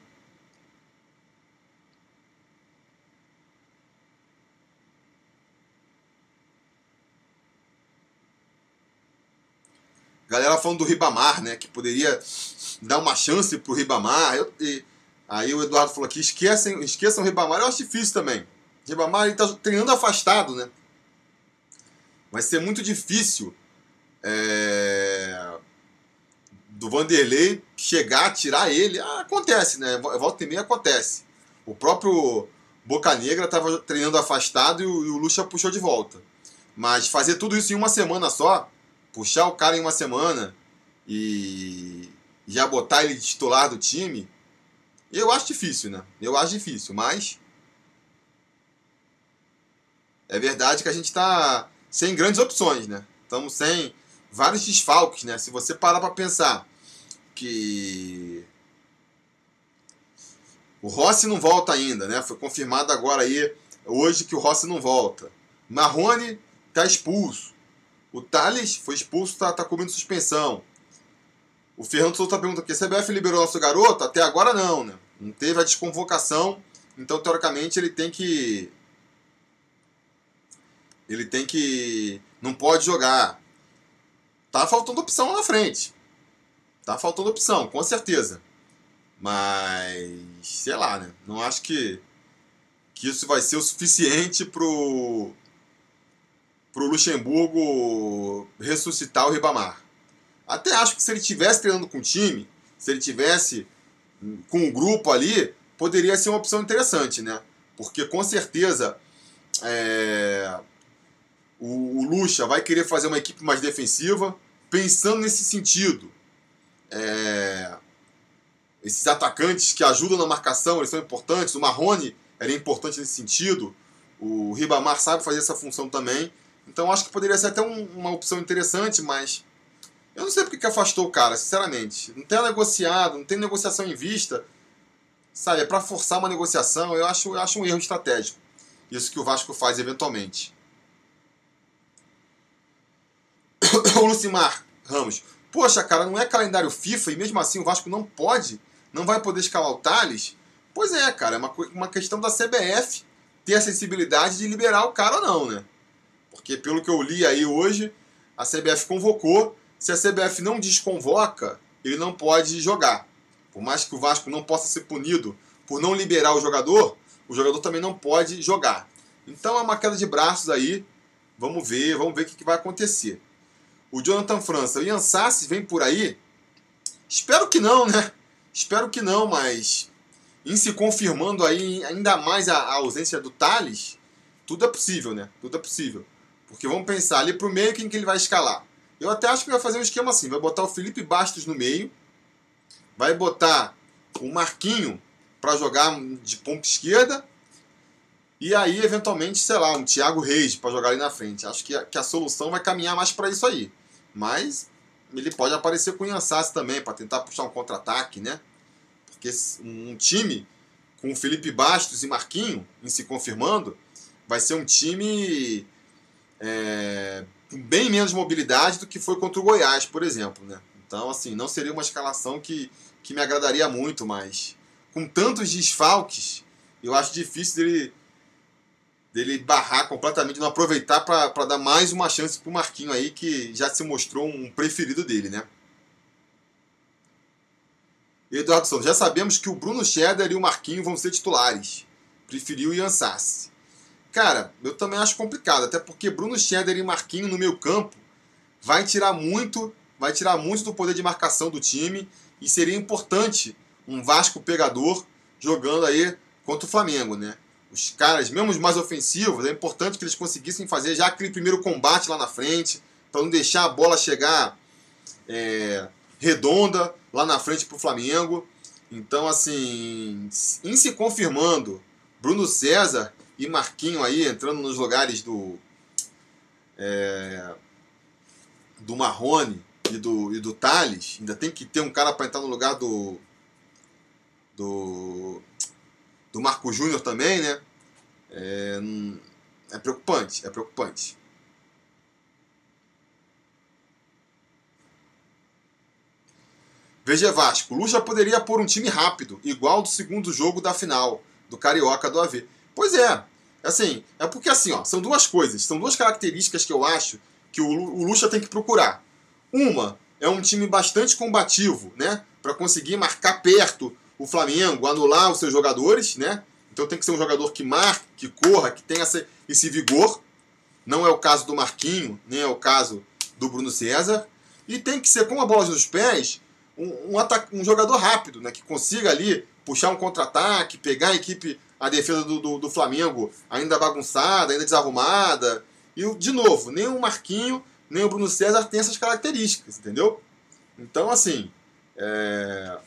Galera falando do Ribamar, né? Que poderia dar uma chance pro Ribamar. Eu, e, aí o Eduardo falou aqui, esquecem, esqueçam o Ribamar. Eu acho difícil também. O Ribamar ele tá treinando afastado, né? Vai ser muito difícil é, do Vanderlei chegar, tirar ele. Ah, acontece, né? Volta e meia acontece. O próprio Boca Negra estava treinando afastado e o, e o Lucha puxou de volta. Mas fazer tudo isso em uma semana só, puxar o cara em uma semana e já botar ele titular do time, eu acho difícil, né? Eu acho difícil, mas é verdade que a gente está sem grandes opções, né? Estamos sem vários desfalques, né? Se você parar para pensar que o Rossi não volta ainda, né? Foi confirmado agora aí hoje que o Rossi não volta. Marrone está expulso. O Thales foi expulso, está tá cobrindo suspensão. O Fernando Souza pergunta aqui, a CBF liberou nosso garoto? Até agora não, né? Não teve a desconvocação, então teoricamente ele tem que ele tem que não pode jogar. Tá faltando opção na frente. Tá faltando opção, com certeza. Mas sei lá, né? Não acho que que isso vai ser o suficiente pro pro Luxemburgo ressuscitar o Ribamar. Até acho que se ele tivesse treinando com o time, se ele tivesse com um grupo ali, poderia ser uma opção interessante, né? Porque com certeza é, o, o Lucha vai querer fazer uma equipe mais defensiva, pensando nesse sentido. É, esses atacantes que ajudam na marcação, eles são importantes. O Marrone era importante nesse sentido. O Ribamar sabe fazer essa função também. Então acho que poderia ser até um, uma opção interessante, mas eu não sei porque que afastou o cara, sinceramente. Não tem negociado, não tem negociação em vista. Sabe, é para forçar uma negociação, eu acho, eu acho um erro estratégico. Isso que o Vasco faz eventualmente. o Lucimar Ramos. Poxa, cara, não é calendário FIFA e mesmo assim o Vasco não pode, não vai poder escalar o Thales? Pois é, cara, é uma, uma questão da CBF ter a sensibilidade de liberar o cara ou não, né? Porque pelo que eu li aí hoje, a CBF convocou. Se a CBF não desconvoca, ele não pode jogar. Por mais que o Vasco não possa ser punido por não liberar o jogador, o jogador também não pode jogar. Então é uma queda de braços aí. Vamos ver, vamos ver o que vai acontecer o Jonathan França, o Ian Sassi vem por aí? Espero que não, né? Espero que não, mas em se confirmando aí ainda mais a, a ausência do Thales, tudo é possível, né? Tudo é possível. Porque vamos pensar ali pro meio quem que ele vai escalar. Eu até acho que vai fazer um esquema assim, vai botar o Felipe Bastos no meio, vai botar o Marquinho para jogar de ponta esquerda e aí, eventualmente, sei lá, um Thiago Reis para jogar ali na frente. Acho que a, que a solução vai caminhar mais para isso aí. Mas ele pode aparecer com o Yansassi também, para tentar puxar um contra-ataque, né? Porque um time com o Felipe Bastos e Marquinho, em se confirmando, vai ser um time é, bem menos mobilidade do que foi contra o Goiás, por exemplo, né? Então, assim, não seria uma escalação que, que me agradaria muito, mas com tantos desfalques, eu acho difícil dele dele barrar completamente, não aproveitar para dar mais uma chance para o Marquinho aí, que já se mostrou um preferido dele, né? Eduardo Santos, já sabemos que o Bruno Cheddar e o Marquinho vão ser titulares. Preferiu o Ian Sassi. Cara, eu também acho complicado, até porque Bruno Cheddar e Marquinho no meu campo vai tirar muito, vai tirar muito do poder de marcação do time e seria importante um Vasco pegador jogando aí contra o Flamengo, né? os caras, mesmo os mais ofensivos, é importante que eles conseguissem fazer já aquele primeiro combate lá na frente, para não deixar a bola chegar é, redonda lá na frente para o Flamengo. Então, assim, em se confirmando, Bruno César e Marquinho aí entrando nos lugares do é, do Marrone e do, e do Thales, ainda tem que ter um cara para entrar no lugar do do do Marco Júnior também, né? É, é preocupante, é preocupante. Veja Vasco, Lucha poderia pôr um time rápido, igual do segundo jogo da final, do Carioca do AV. Pois é, assim, é porque assim, ó, são duas coisas, são duas características que eu acho que o, o Lucha tem que procurar. Uma é um time bastante combativo, né, para conseguir marcar perto o Flamengo, anular os seus jogadores, né? Então tem que ser um jogador que marque, que corra, que tenha esse vigor. Não é o caso do Marquinho, nem é o caso do Bruno César. E tem que ser com a bola nos pés, um, um, um jogador rápido, né? Que consiga ali puxar um contra-ataque, pegar a equipe, a defesa do, do, do, Flamengo ainda bagunçada, ainda desarrumada. E, de novo, nem o Marquinho, nem o Bruno César tem essas características, entendeu? Então, assim, é...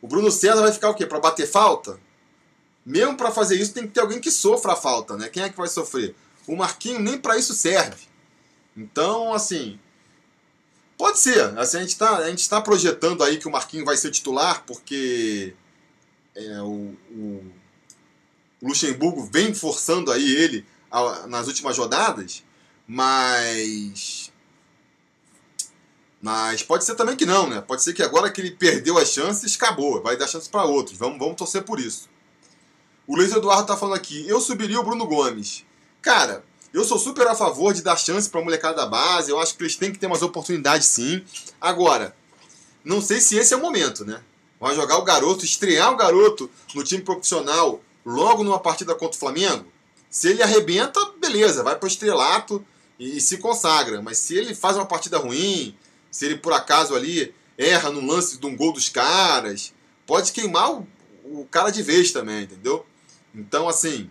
o Bruno César vai ficar o quê? Para bater falta? Mesmo para fazer isso, tem que ter alguém que sofra a falta, né? Quem é que vai sofrer? O Marquinho nem para isso serve. Então, assim, Pode ser. Assim, a gente está tá projetando aí que o Marquinhos vai ser titular, porque é, o, o, Luxemburgo vem forçando aí ele a, nas últimas rodadas, mas. Mas pode ser também que não, né? Pode ser que agora que ele perdeu as chances, acabou. Vai dar chance para outros. Vamos, vamos torcer por isso. O Luiz Eduardo tá falando aqui. Eu subiria o Bruno Gomes. Cara, eu sou super a favor de dar chance para a molecada da base. Eu acho que eles têm que ter umas oportunidades sim. Agora, não sei se esse é o momento, né? Vai jogar o garoto, estrear o garoto no time profissional logo numa partida contra o Flamengo. Se ele arrebenta, beleza, vai para o estrelato e, e se consagra. Mas se ele faz uma partida ruim, se ele por acaso ali erra no lance de um gol dos caras, pode queimar o, o cara de vez também, entendeu? Então, assim,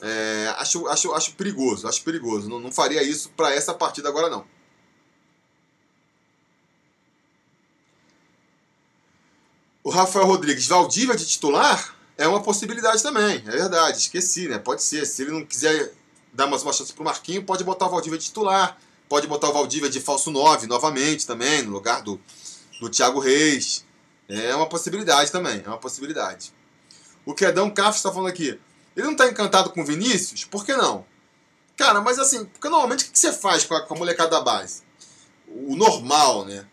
é, acho, acho, acho perigoso, acho perigoso. Não, não faria isso para essa partida agora não. O Rafael Rodrigues, Valdívia de titular é uma possibilidade também, é verdade, esqueci, né? Pode ser. Se ele não quiser dar mais uma chance pro Marquinho, pode botar o Valdívia de titular, pode botar o Valdívia de falso 9 novamente também, no lugar do, do Thiago Reis. É uma possibilidade também, é uma possibilidade. O Quedão Café está falando aqui. Ele não tá encantado com o Vinícius? Por que não? Cara, mas assim, porque normalmente o que você faz com a, com a molecada da base? O normal, né?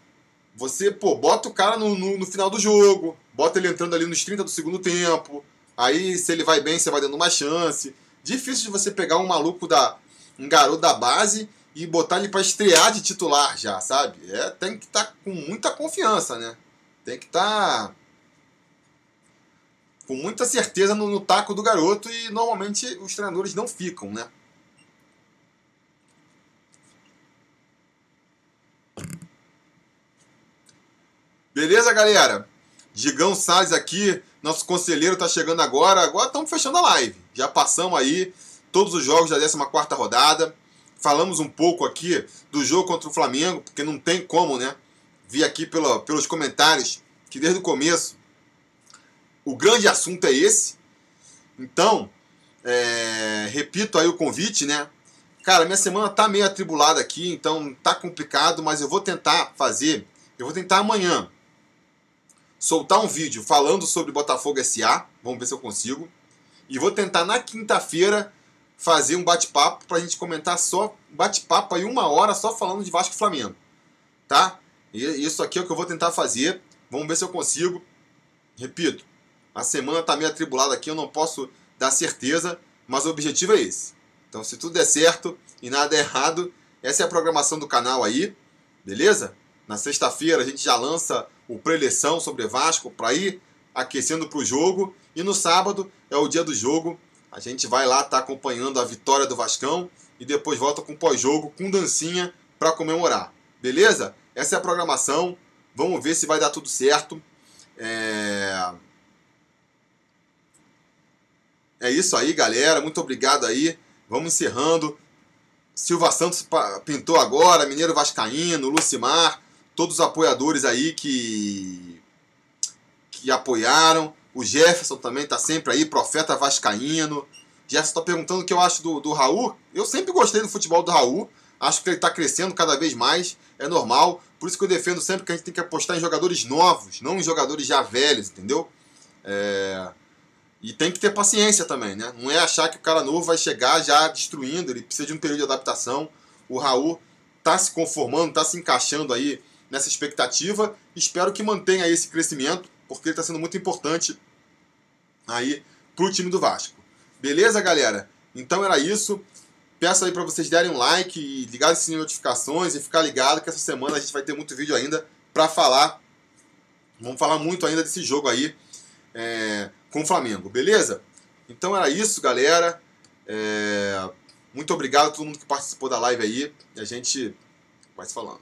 Você, pô, bota o cara no, no, no, final do jogo, bota ele entrando ali nos 30 do segundo tempo. Aí, se ele vai bem, você vai dando uma chance. Difícil de você pegar um maluco da. um garoto da base e botar ele para estrear de titular já, sabe? É, tem que estar tá com muita confiança, né? Tem que estar. Tá com muita certeza no, no taco do garoto e normalmente os treinadores não ficam, né? Beleza, galera? Digão Salles aqui, nosso conselheiro tá chegando agora. Agora estamos fechando a live. Já passamos aí todos os jogos da 14 rodada. Falamos um pouco aqui do jogo contra o Flamengo, porque não tem como, né? Vi aqui pelos comentários que desde o começo o grande assunto é esse. Então, é, repito aí o convite, né? Cara, minha semana tá meio atribulada aqui, então tá complicado, mas eu vou tentar fazer, eu vou tentar amanhã soltar um vídeo falando sobre Botafogo SA, vamos ver se eu consigo. E vou tentar na quinta-feira fazer um bate-papo pra gente comentar só bate-papo aí uma hora só falando de Vasco e Flamengo, tá? E isso aqui é o que eu vou tentar fazer. Vamos ver se eu consigo. Repito, a semana está meio atribulada aqui, eu não posso dar certeza, mas o objetivo é esse. Então, se tudo der certo e nada errado, essa é a programação do canal aí, beleza? Na sexta-feira a gente já lança o preleção sobre Vasco para ir aquecendo para o jogo. E no sábado é o dia do jogo. A gente vai lá estar tá acompanhando a vitória do Vascão e depois volta com pós-jogo, com dancinha para comemorar. Beleza? Essa é a programação. Vamos ver se vai dar tudo certo. É... É isso aí, galera. Muito obrigado aí. Vamos encerrando. Silva Santos pintou agora, Mineiro Vascaíno, Lucimar, todos os apoiadores aí que que apoiaram. O Jefferson também está sempre aí, Profeta Vascaíno. Jefferson está perguntando o que eu acho do, do Raul. Eu sempre gostei do futebol do Raul. Acho que ele está crescendo cada vez mais. É normal. Por isso que eu defendo sempre que a gente tem que apostar em jogadores novos, não em jogadores já velhos, entendeu? É... E tem que ter paciência também, né? Não é achar que o cara novo vai chegar já destruindo, ele precisa de um período de adaptação. O Raul tá se conformando, tá se encaixando aí nessa expectativa. Espero que mantenha esse crescimento, porque ele está sendo muito importante aí pro time do Vasco. Beleza, galera? Então era isso. Peço aí para vocês derem um like e ligar as notificações e ficar ligado que essa semana a gente vai ter muito vídeo ainda para falar. Vamos falar muito ainda desse jogo aí é, com o Flamengo, beleza? Então era isso, galera. É, muito obrigado a todo mundo que participou da live aí. E a gente vai se falando.